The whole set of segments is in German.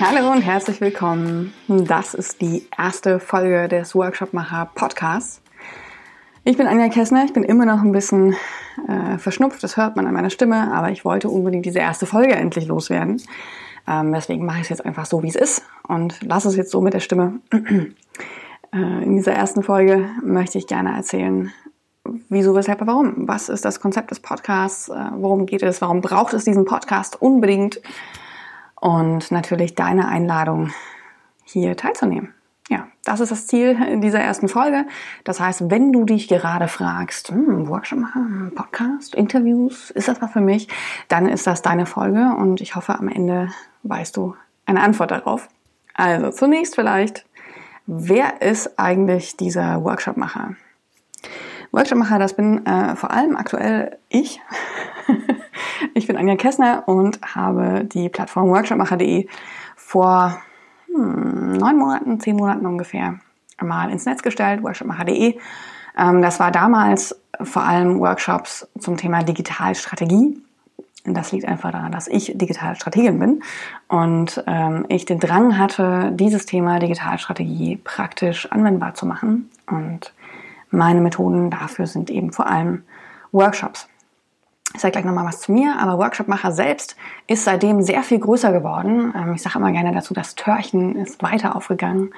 Hallo und herzlich willkommen. Das ist die erste Folge des Workshopmacher Podcasts. Ich bin Anja Kessner, ich bin immer noch ein bisschen äh, verschnupft, das hört man an meiner Stimme, aber ich wollte unbedingt diese erste Folge endlich loswerden. Ähm, deswegen mache ich es jetzt einfach so, wie es ist und lasse es jetzt so mit der Stimme. äh, in dieser ersten Folge möchte ich gerne erzählen, wieso, weshalb, warum. Was ist das Konzept des Podcasts? Äh, worum geht es? Warum braucht es diesen Podcast unbedingt? Und natürlich deine Einladung, hier teilzunehmen. Ja, das ist das Ziel in dieser ersten Folge. Das heißt, wenn du dich gerade fragst, hm, Workshop machen, Podcast, Interviews, ist das was für mich? Dann ist das deine Folge und ich hoffe, am Ende weißt du eine Antwort darauf. Also zunächst vielleicht, wer ist eigentlich dieser Workshopmacher? Workshopmacher, das bin äh, vor allem aktuell ich. ich bin Anja Kessner und habe die Plattform workshopmacher.de vor hm, neun Monaten, zehn Monaten ungefähr mal ins Netz gestellt, workshopmacher.de. Ähm, das war damals vor allem Workshops zum Thema Digitalstrategie. Das liegt einfach daran, dass ich Digitalstrategin bin und ähm, ich den Drang hatte, dieses Thema Digitalstrategie praktisch anwendbar zu machen. Und meine Methoden dafür sind eben vor allem Workshops. Ich sage gleich nochmal was zu mir, aber Workshopmacher selbst ist seitdem sehr viel größer geworden. Ähm, ich sage immer gerne dazu, das Törchen ist weiter aufgegangen,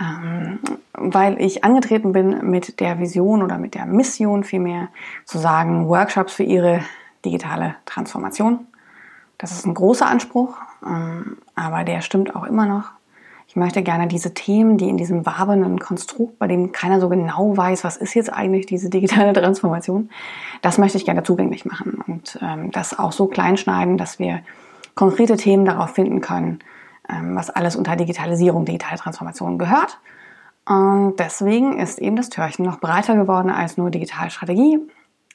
ähm, weil ich angetreten bin mit der Vision oder mit der Mission vielmehr zu sagen, Workshops für ihre digitale Transformation. Das ist ein großer Anspruch, ähm, aber der stimmt auch immer noch. Ich möchte gerne diese Themen, die in diesem wabenden Konstrukt, bei dem keiner so genau weiß, was ist jetzt eigentlich diese digitale Transformation, das möchte ich gerne zugänglich machen und ähm, das auch so klein schneiden, dass wir konkrete Themen darauf finden können, ähm, was alles unter Digitalisierung, digitale Transformation gehört. Und deswegen ist eben das Türchen noch breiter geworden als nur Digitalstrategie.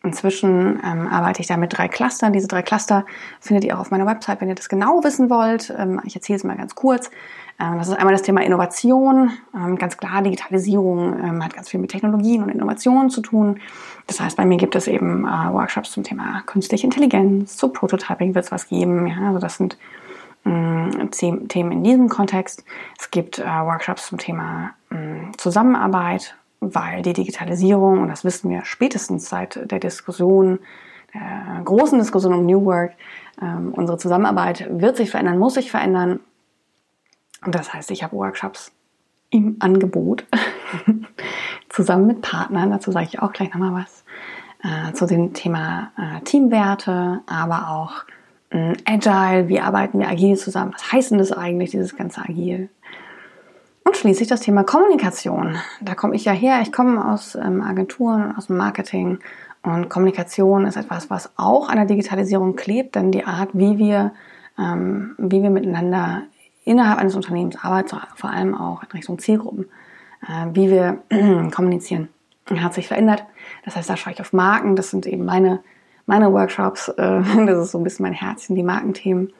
Inzwischen ähm, arbeite ich da mit drei Clustern. Diese drei Cluster findet ihr auch auf meiner Website, wenn ihr das genau wissen wollt. Ähm, ich erzähle es mal ganz kurz. Ähm, das ist einmal das Thema Innovation. Ähm, ganz klar, Digitalisierung ähm, hat ganz viel mit Technologien und Innovationen zu tun. Das heißt, bei mir gibt es eben äh, Workshops zum Thema künstliche Intelligenz, zu Prototyping wird es was geben. Ja, also das sind Themen in diesem Kontext. Es gibt äh, Workshops zum Thema Zusammenarbeit, weil die Digitalisierung, und das wissen wir spätestens seit der Diskussion, der großen Diskussion um New Work, unsere Zusammenarbeit wird sich verändern, muss sich verändern. Und das heißt, ich habe Workshops im Angebot zusammen mit Partnern. Dazu sage ich auch gleich nochmal was äh, zu dem Thema äh, Teamwerte, aber auch äh, Agile. Wie arbeiten wir agil zusammen? Was heißt denn das eigentlich, dieses ganze Agil? Und schließlich das Thema Kommunikation. Da komme ich ja her. Ich komme aus ähm, Agenturen, aus dem Marketing. Und Kommunikation ist etwas, was auch an der Digitalisierung klebt, denn die Art, wie wir, ähm, wie wir miteinander innerhalb eines Unternehmens, aber vor allem auch in Richtung Zielgruppen, äh, wie wir kommunizieren, hat sich verändert. Das heißt, da schaue ich auf Marken, das sind eben meine, meine Workshops, das ist so ein bisschen mein Herzchen, die Markenthemen.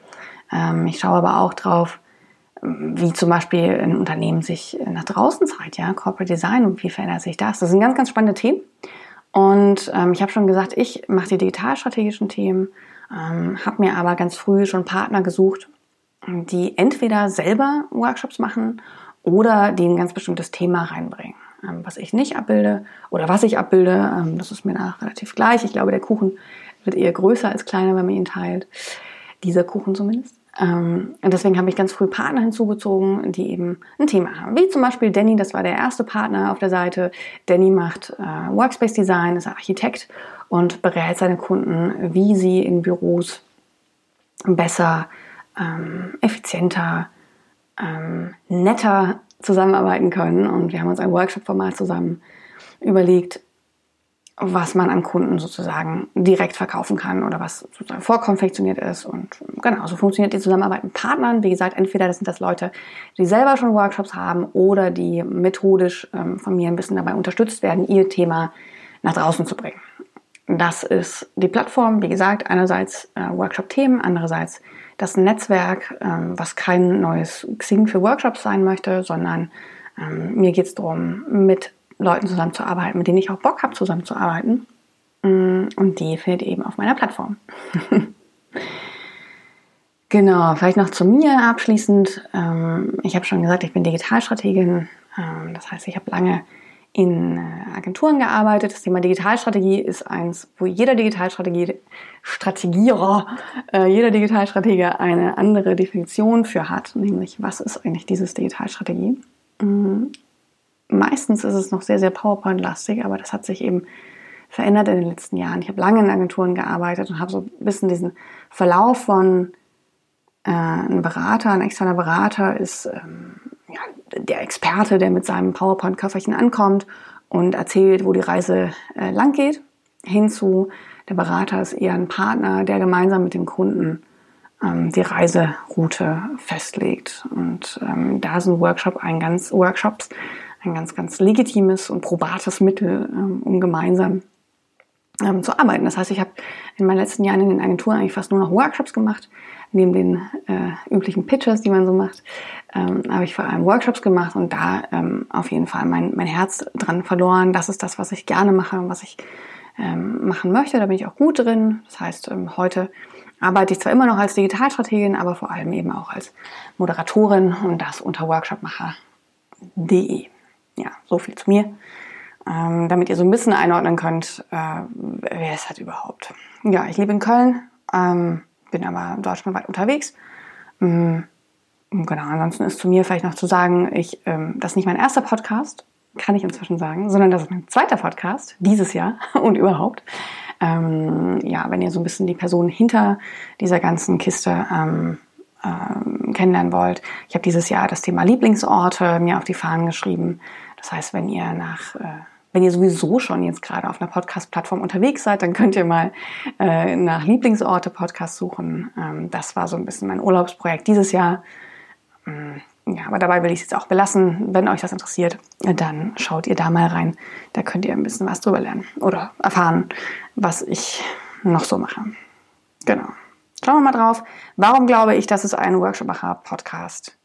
Ähm, ich schaue aber auch drauf, wie zum Beispiel ein Unternehmen sich nach draußen zeigt, ja, Corporate Design und wie verändert sich das? Das sind ganz, ganz spannende Themen. Und ähm, ich habe schon gesagt, ich mache die digitalstrategischen Themen, ähm, habe mir aber ganz früh schon Partner gesucht, die entweder selber Workshops machen oder die ein ganz bestimmtes Thema reinbringen. Ähm, was ich nicht abbilde oder was ich abbilde, ähm, das ist mir nach relativ gleich. Ich glaube, der Kuchen wird eher größer als kleiner, wenn man ihn teilt. Dieser Kuchen zumindest. Ähm, und deswegen habe ich ganz früh Partner hinzugezogen, die eben ein Thema haben. Wie zum Beispiel Danny, das war der erste Partner auf der Seite. Danny macht äh, Workspace Design, ist Architekt und berät seine Kunden, wie sie in Büros besser ähm, effizienter, ähm, netter zusammenarbeiten können. Und wir haben uns ein Workshop-Format zusammen überlegt, was man an Kunden sozusagen direkt verkaufen kann oder was sozusagen vorkonfektioniert ist. Und genau, so funktioniert die Zusammenarbeit mit Partnern. Wie gesagt, entweder das sind das Leute, die selber schon Workshops haben oder die methodisch ähm, von mir ein bisschen dabei unterstützt werden, ihr Thema nach draußen zu bringen. Das ist die Plattform, wie gesagt, einerseits äh, Workshop-Themen, andererseits das Netzwerk, ähm, was kein neues Xing für Workshops sein möchte, sondern ähm, mir geht es darum, mit Leuten zusammenzuarbeiten, mit denen ich auch Bock habe, zusammenzuarbeiten. Mm, und die findet ihr eben auf meiner Plattform. Genau, vielleicht noch zu mir abschließend. Ähm, ich habe schon gesagt, ich bin Digitalstrategin. Ähm, das heißt, ich habe lange in äh, Agenturen gearbeitet. Das Thema Digitalstrategie ist eins, wo jeder Digitalstrategie, Strategierer, äh, jeder Digitalstratege eine andere Definition für hat, nämlich was ist eigentlich dieses Digitalstrategie? Mhm. Meistens ist es noch sehr, sehr PowerPoint-lastig, aber das hat sich eben verändert in den letzten Jahren. Ich habe lange in Agenturen gearbeitet und habe so ein bisschen diesen Verlauf von äh, ein Berater, ein externer Berater ist ähm, ja, der Experte, der mit seinem PowerPoint-Köfferchen ankommt und erzählt, wo die Reise äh, lang geht, hinzu der Berater ist eher ein Partner, der gemeinsam mit dem Kunden ähm, die Reiseroute festlegt. Und ähm, da sind Workshop ein ganz, Workshops ein ganz, ganz legitimes und probates Mittel, ähm, um gemeinsam ähm, zu arbeiten. Das heißt, ich habe in meinen letzten Jahren in den Agenturen eigentlich fast nur noch Workshops gemacht, neben den äh, üblichen Pitches, die man so macht, ähm, habe ich vor allem Workshops gemacht und da ähm, auf jeden Fall mein, mein Herz dran verloren. Das ist das, was ich gerne mache und was ich ähm, machen möchte. Da bin ich auch gut drin. Das heißt, ähm, heute arbeite ich zwar immer noch als Digitalstrategin, aber vor allem eben auch als Moderatorin und das unter workshopmacher.de. Ja, so viel zu mir ähm, damit ihr so ein bisschen einordnen könnt, äh, wer ist das überhaupt. Ja, ich lebe in Köln, ähm, bin aber deutschlandweit unterwegs. Ähm, genau, ansonsten ist zu mir vielleicht noch zu sagen, ich, ähm, das ist nicht mein erster Podcast, kann ich inzwischen sagen, sondern das ist mein zweiter Podcast dieses Jahr und überhaupt. Ähm, ja, wenn ihr so ein bisschen die Person hinter dieser ganzen Kiste ähm, ähm, kennenlernen wollt. Ich habe dieses Jahr das Thema Lieblingsorte mir auf die Fahnen geschrieben. Das heißt, wenn ihr nach äh, wenn ihr sowieso schon jetzt gerade auf einer Podcast-Plattform unterwegs seid, dann könnt ihr mal äh, nach Lieblingsorte Podcast suchen. Ähm, das war so ein bisschen mein Urlaubsprojekt dieses Jahr. Ähm, ja, aber dabei will ich es jetzt auch belassen. Wenn euch das interessiert, dann schaut ihr da mal rein. Da könnt ihr ein bisschen was drüber lernen oder erfahren, was ich noch so mache. Genau. Schauen wir mal drauf. Warum glaube ich, dass es einen Workshop-Macher-Podcast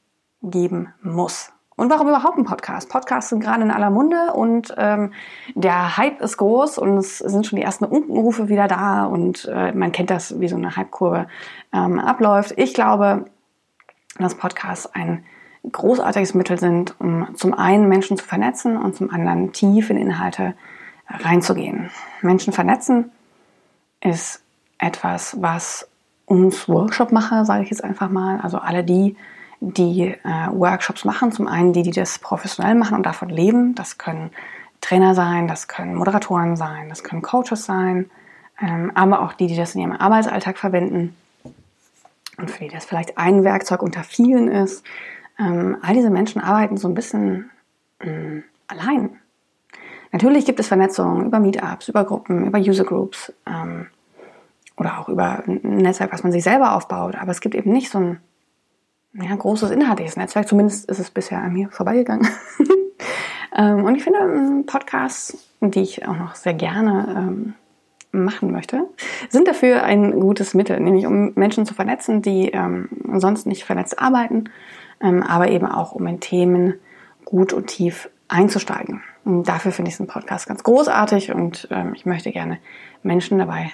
geben muss? Und warum überhaupt ein Podcast? Podcasts sind gerade in aller Munde und ähm, der Hype ist groß und es sind schon die ersten Unkenrufe wieder da und äh, man kennt das, wie so eine Hypekurve ähm, abläuft. Ich glaube, dass Podcasts ein großartiges Mittel sind, um zum einen Menschen zu vernetzen und zum anderen tief in Inhalte reinzugehen. Menschen vernetzen ist etwas, was uns Workshop-Macher, sage ich jetzt einfach mal, also alle die, die äh, Workshops machen. Zum einen die, die das professionell machen und davon leben. Das können Trainer sein, das können Moderatoren sein, das können Coaches sein, ähm, aber auch die, die das in ihrem Arbeitsalltag verwenden und für die das vielleicht ein Werkzeug unter vielen ist. Ähm, all diese Menschen arbeiten so ein bisschen ähm, allein. Natürlich gibt es Vernetzungen über Meetups, über Gruppen, über User Groups ähm, oder auch über ein Netzwerk, was man sich selber aufbaut, aber es gibt eben nicht so ein ja, großes inhaltliches Netzwerk. Zumindest ist es bisher an mir vorbeigegangen. ähm, und ich finde ähm, Podcasts, die ich auch noch sehr gerne ähm, machen möchte, sind dafür ein gutes Mittel, nämlich um Menschen zu vernetzen, die ähm, sonst nicht vernetzt arbeiten, ähm, aber eben auch um in Themen gut und tief einzusteigen. Und dafür finde ich den Podcast ganz großartig und ähm, ich möchte gerne Menschen dabei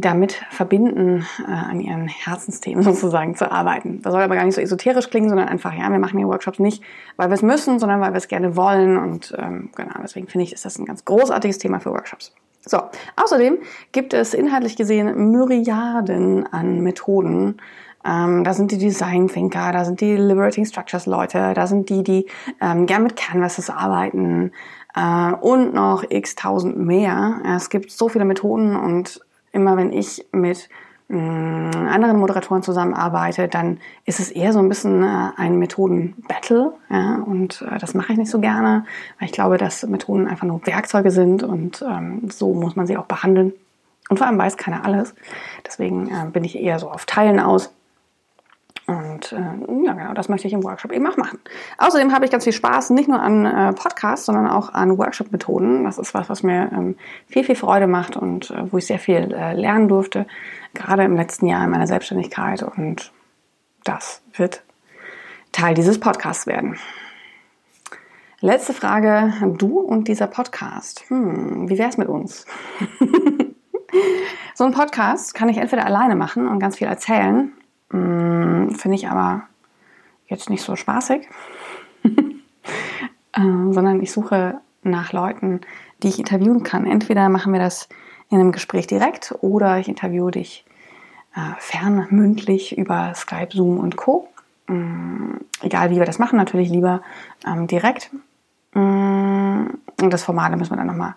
damit verbinden, äh, an ihren Herzensthemen sozusagen zu arbeiten. Das soll aber gar nicht so esoterisch klingen, sondern einfach, ja, wir machen die Workshops nicht, weil wir es müssen, sondern weil wir es gerne wollen. Und ähm, genau, deswegen finde ich, ist das ein ganz großartiges Thema für Workshops. So, außerdem gibt es inhaltlich gesehen Myriaden an Methoden. Ähm, da sind die Design Thinker, da sind die Liberating Structures Leute, da sind die, die ähm, gern mit Canvases arbeiten äh, und noch x tausend mehr. Es gibt so viele Methoden und immer wenn ich mit mm, anderen Moderatoren zusammenarbeite, dann ist es eher so ein bisschen äh, ein Methoden-Battle. Ja, und äh, das mache ich nicht so gerne, weil ich glaube, dass Methoden einfach nur Werkzeuge sind und ähm, so muss man sie auch behandeln. Und vor allem weiß keiner alles. Deswegen äh, bin ich eher so auf Teilen aus. Und äh, ja, genau, das möchte ich im Workshop eben auch machen. Außerdem habe ich ganz viel Spaß, nicht nur an äh, Podcasts, sondern auch an Workshop-Methoden. Das ist was, was mir ähm, viel, viel Freude macht und äh, wo ich sehr viel äh, lernen durfte, gerade im letzten Jahr in meiner Selbstständigkeit. Und das wird Teil dieses Podcasts werden. Letzte Frage, du und dieser Podcast. Hm, wie wär's mit uns? so ein Podcast kann ich entweder alleine machen und ganz viel erzählen Finde ich aber jetzt nicht so spaßig, äh, sondern ich suche nach Leuten, die ich interviewen kann. Entweder machen wir das in einem Gespräch direkt oder ich interviewe dich äh, fernmündlich über Skype, Zoom und Co. Ähm, egal wie wir das machen, natürlich lieber ähm, direkt. Ähm, und das Format müssen wir dann nochmal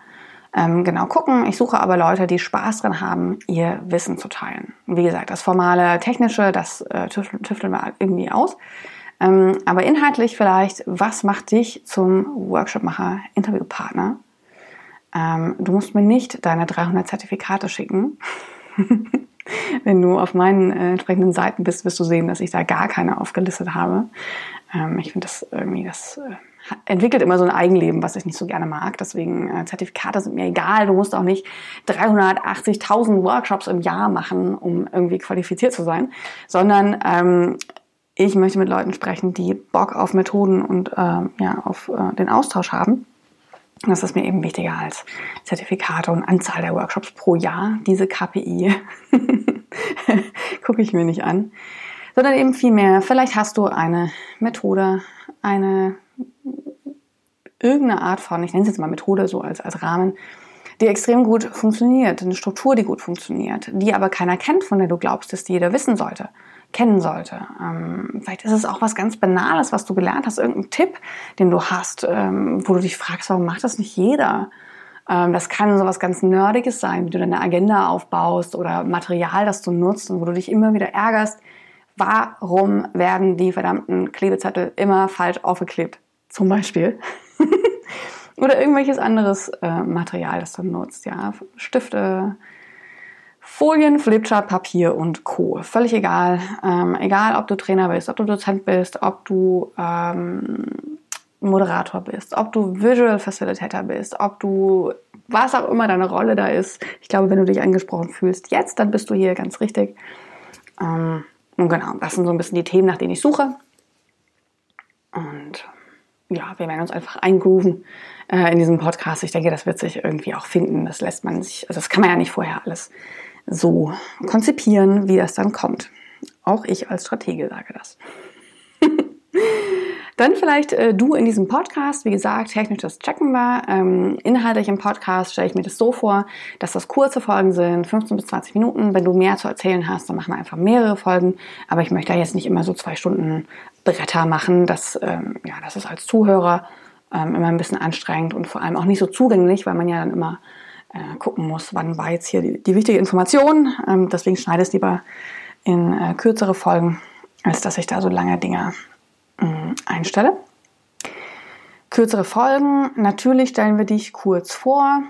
ähm, genau gucken. Ich suche aber Leute, die Spaß dran haben, ihr Wissen zu teilen. Wie gesagt, das formale, technische, das äh, tüfteln wir irgendwie aus. Ähm, aber inhaltlich vielleicht, was macht dich zum Workshopmacher, Interviewpartner? Ähm, du musst mir nicht deine 300 Zertifikate schicken. Wenn du auf meinen äh, entsprechenden Seiten bist, wirst du sehen, dass ich da gar keine aufgelistet habe. Ähm, ich finde das irgendwie, das äh, entwickelt immer so ein Eigenleben, was ich nicht so gerne mag. Deswegen äh, Zertifikate sind mir egal. Du musst auch nicht 380.000 Workshops im Jahr machen, um irgendwie qualifiziert zu sein, sondern ähm, ich möchte mit Leuten sprechen, die Bock auf Methoden und äh, ja auf äh, den Austausch haben. Das ist mir eben wichtiger als Zertifikate und Anzahl der Workshops pro Jahr. Diese KPI gucke ich mir nicht an, sondern eben viel mehr. Vielleicht hast du eine Methode, eine irgendeine Art von, ich nenne es jetzt mal Methode so als, als Rahmen, die extrem gut funktioniert, eine Struktur, die gut funktioniert, die aber keiner kennt, von der du glaubst, dass die jeder wissen sollte, kennen sollte. Ähm, vielleicht ist es auch was ganz Banales, was du gelernt hast, irgendein Tipp, den du hast, ähm, wo du dich fragst, warum macht das nicht jeder? Ähm, das kann so was ganz Nerdiges sein, wie du deine Agenda aufbaust oder Material, das du nutzt und wo du dich immer wieder ärgerst, warum werden die verdammten Klebezettel immer falsch aufgeklebt? Zum Beispiel. Oder irgendwelches anderes äh, Material, das du nutzt, ja. Stifte, Folien, Flipchart, Papier und Co. Völlig egal. Ähm, egal, ob du Trainer bist, ob du Dozent bist, ob du ähm, Moderator bist, ob du Visual Facilitator bist, ob du was auch immer deine Rolle da ist. Ich glaube, wenn du dich angesprochen fühlst jetzt, dann bist du hier ganz richtig. Ähm, und genau, das sind so ein bisschen die Themen, nach denen ich suche. Und ja, wir werden uns einfach eingrooven äh, in diesem Podcast. Ich denke, das wird sich irgendwie auch finden. Das lässt man sich, also das kann man ja nicht vorher alles so konzipieren, wie das dann kommt. Auch ich als Stratege sage das. Dann vielleicht äh, du in diesem Podcast. Wie gesagt, technisch das checken wir. Ähm, inhaltlich im Podcast stelle ich mir das so vor, dass das kurze Folgen sind, 15 bis 20 Minuten. Wenn du mehr zu erzählen hast, dann machen wir einfach mehrere Folgen. Aber ich möchte da jetzt nicht immer so zwei Stunden Bretter machen. Das, ähm, ja, das ist als Zuhörer ähm, immer ein bisschen anstrengend und vor allem auch nicht so zugänglich, weil man ja dann immer äh, gucken muss, wann war jetzt hier die, die wichtige Information. Ähm, deswegen schneide es lieber in äh, kürzere Folgen, als dass ich da so lange Dinge Mm, einstelle. Kürzere Folgen. Natürlich stellen wir dich kurz vor.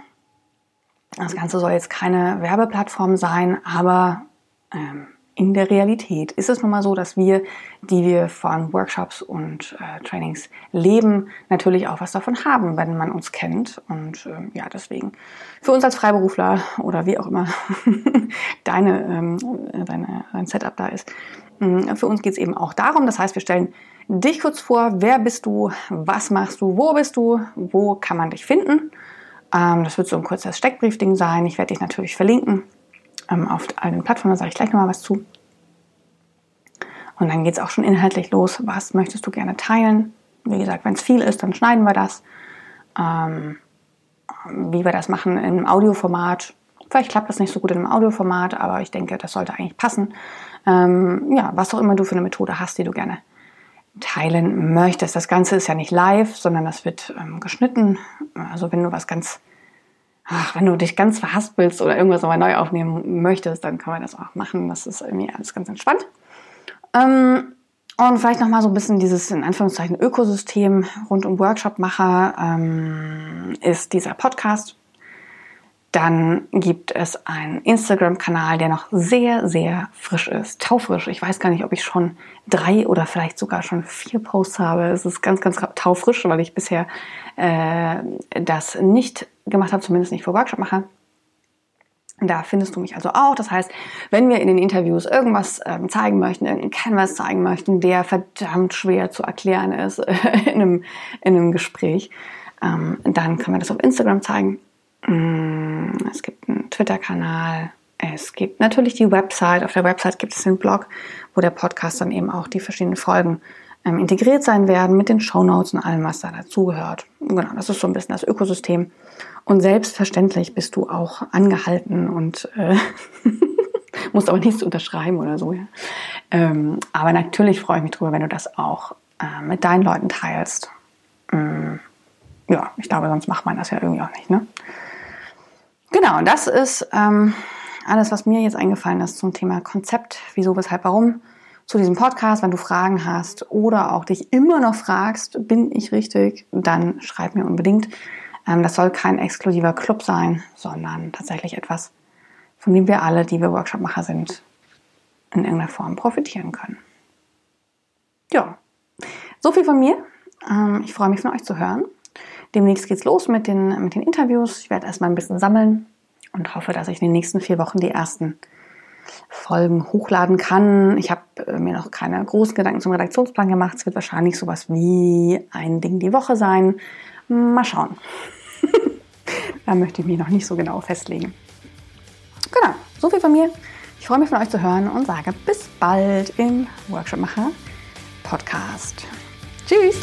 Das Ganze soll jetzt keine Werbeplattform sein, aber ähm, in der Realität ist es nun mal so, dass wir, die wir von Workshops und äh, Trainings leben, natürlich auch was davon haben, wenn man uns kennt. Und ähm, ja, deswegen für uns als Freiberufler oder wie auch immer deine, ähm, deine, dein Setup da ist, mm, für uns geht es eben auch darum. Das heißt, wir stellen dich kurz vor. Wer bist du? Was machst du? Wo bist du? Wo kann man dich finden? Ähm, das wird so ein kurzes Steckbriefding sein. Ich werde dich natürlich verlinken ähm, auf all den Plattformen. Da sage ich gleich nochmal was zu. Und dann geht es auch schon inhaltlich los. Was möchtest du gerne teilen? Wie gesagt, wenn es viel ist, dann schneiden wir das. Ähm, wie wir das machen im Audioformat. Vielleicht klappt das nicht so gut in einem Audioformat, aber ich denke, das sollte eigentlich passen. Ähm, ja, was auch immer du für eine Methode hast, die du gerne teilen möchtest. Das Ganze ist ja nicht live, sondern das wird ähm, geschnitten. Also wenn du was ganz, ach, wenn du dich ganz verhaspelst oder irgendwas nochmal neu aufnehmen möchtest, dann kann man das auch machen. Das ist irgendwie alles ganz entspannt. Ähm, und vielleicht nochmal so ein bisschen dieses, in Anführungszeichen, Ökosystem rund um Workshopmacher ähm, ist dieser Podcast. Dann gibt es einen Instagram-Kanal, der noch sehr, sehr frisch ist. Taufrisch. Ich weiß gar nicht, ob ich schon drei oder vielleicht sogar schon vier Posts habe. Es ist ganz, ganz taufrisch, weil ich bisher äh, das nicht gemacht habe, zumindest nicht für Workshop mache. Da findest du mich also auch. Das heißt, wenn wir in den Interviews irgendwas ähm, zeigen möchten, irgendeinen Canvas zeigen möchten, der verdammt schwer zu erklären ist in, einem, in einem Gespräch, ähm, dann können wir das auf Instagram zeigen. Mm, es gibt einen Twitter-Kanal, Es gibt natürlich die Website. Auf der Website gibt es den Blog, wo der Podcast dann eben auch die verschiedenen Folgen ähm, integriert sein werden mit den Show Notes und allem, was da dazugehört. Genau, das ist so ein bisschen das Ökosystem. Und selbstverständlich bist du auch angehalten und äh, musst aber nichts unterschreiben oder so. Ja. Ähm, aber natürlich freue ich mich drüber, wenn du das auch äh, mit deinen Leuten teilst. Ähm, ja, ich glaube, sonst macht man das ja irgendwie auch nicht. Ne? Genau, das ist ähm, alles, was mir jetzt eingefallen ist zum Thema Konzept, wieso, weshalb, warum zu diesem Podcast. Wenn du Fragen hast oder auch dich immer noch fragst, bin ich richtig, dann schreib mir unbedingt. Ähm, das soll kein exklusiver Club sein, sondern tatsächlich etwas, von dem wir alle, die wir Workshopmacher sind, in irgendeiner Form profitieren können. Ja, so viel von mir. Ähm, ich freue mich von euch zu hören. Demnächst geht's los mit den, mit den Interviews. Ich werde erstmal ein bisschen sammeln und hoffe, dass ich in den nächsten vier Wochen die ersten Folgen hochladen kann. Ich habe äh, mir noch keine großen Gedanken zum Redaktionsplan gemacht. Es wird wahrscheinlich sowas wie ein Ding die Woche sein. Mal schauen. da möchte ich mich noch nicht so genau festlegen. Genau, so viel von mir. Ich freue mich von euch zu hören und sage bis bald im Workshop Macher Podcast. Tschüss!